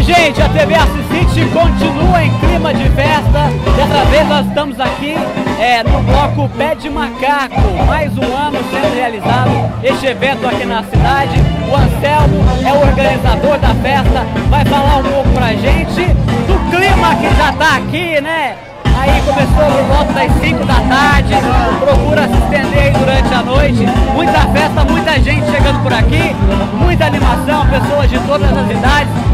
Gente, a TV Assisite continua em clima de festa. Dessa vez nós estamos aqui é, no bloco Pé de Macaco. Mais um ano sendo realizado este evento aqui na cidade. O Anselmo é o organizador da festa, vai falar um pouco pra gente do clima que já tá aqui, né? Aí começou por volta das 5 da tarde, procura se estender aí durante a noite. Muita festa, muita gente chegando por aqui, muita animação, pessoas de todas as idades.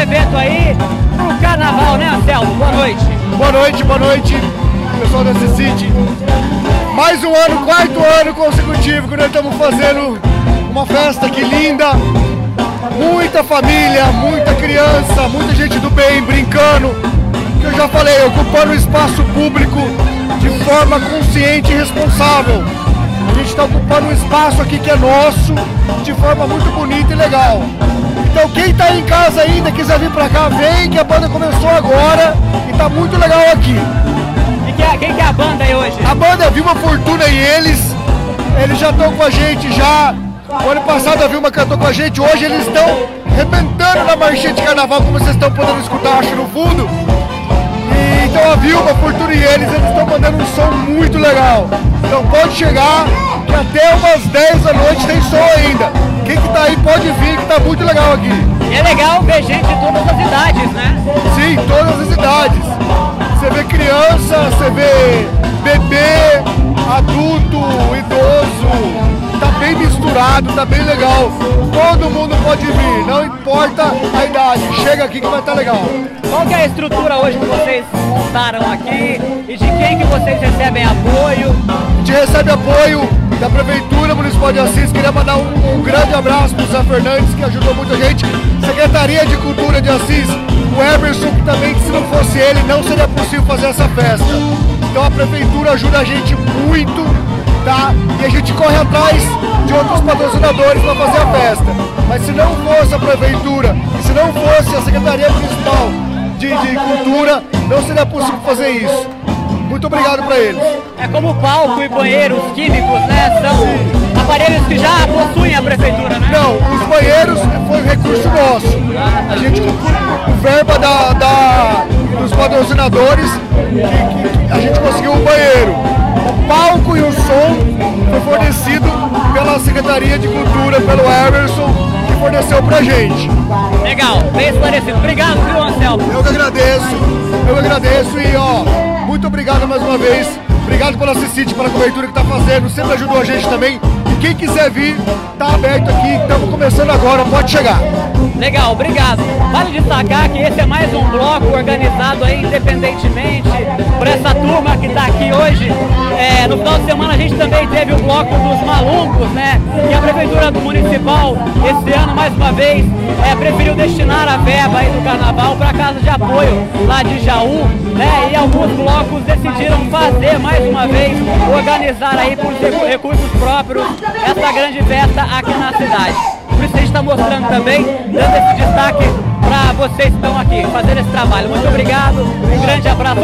Evento aí pro carnaval, né, Anselmo? Boa noite. Boa noite, boa noite, pessoal da City. Mais um ano, quarto ano consecutivo que nós estamos fazendo uma festa aqui linda. Muita família, muita criança, muita gente do bem brincando que eu já falei, ocupando o espaço público de forma consciente e responsável. A gente está ocupando um espaço aqui que é nosso, de forma muito bonita e legal. Então quem está em casa ainda e quiser vir para cá, vem que a banda começou agora e está muito legal aqui. E que é, quem que é a banda aí hoje? A banda é Vilma Fortuna e eles, eles já estão com a gente já. O ano passado a Vilma cantou com a gente, hoje eles estão arrebentando na marchinha de carnaval, como vocês estão podendo escutar, acho, no fundo. Então a Vilma, Fortuna e eles, eles estão mandando um som muito legal. Então pode chegar, que até umas 10 da noite tem som ainda. Tá muito legal aqui. E é legal ver gente de todas as idades, né? Sim, todas as idades. Você vê criança, você vê bebê, adulto, idoso, tá bem misturado, tá bem legal. Todo mundo pode vir, não importa a idade, chega aqui que vai estar tá legal. Qual que é a estrutura hoje que vocês montaram aqui e de quem que vocês recebem apoio? A gente recebe apoio da Prefeitura Municipal de Assis. Queria mandar um, um grande abraço para o Zé Fernandes, que ajudou muita gente. Secretaria de Cultura de Assis, o Emerson, que também, se não fosse ele, não seria possível fazer essa festa. Então a Prefeitura ajuda a gente muito tá? E a gente corre atrás de outros patrocinadores para fazer a festa. Mas se não fosse a prefeitura, e se não fosse a Secretaria Municipal de, de Cultura, não seria possível fazer isso. Muito obrigado para eles. É como palco e banheiros químicos, né? São aparelhos que já possuem a prefeitura, né? Não, os banheiros foi recurso nosso. A gente, com verba da, da, dos patrocinadores, que, que a gente conseguiu um banheiro o palco e o som foi fornecido pela Secretaria de Cultura, pelo Emerson, que forneceu pra gente. Legal, bem esclarecido. Obrigado, viu, Anselmo? Eu que agradeço, eu que agradeço e ó, muito obrigado mais uma vez. Obrigado pela Cicite, pela cobertura que tá fazendo, sempre ajudou a gente também. E quem quiser vir, tá aberto aqui, estamos começando agora, pode chegar. Legal, obrigado. Vale destacar que esse é mais um bloco organizado aí independentemente essa turma que está aqui hoje. É, no final de semana a gente também teve o bloco dos malucos, né? Que a Prefeitura Municipal, esse ano mais uma vez, é, preferiu destinar a verba aí do carnaval para casa de apoio lá de Jaú, né? E alguns blocos decidiram fazer mais uma vez, organizar aí por recursos próprios essa grande festa aqui na cidade. Por isso a gente está mostrando também, dando esse destaque para vocês que estão aqui, fazendo esse trabalho. Muito obrigado, um grande abraço.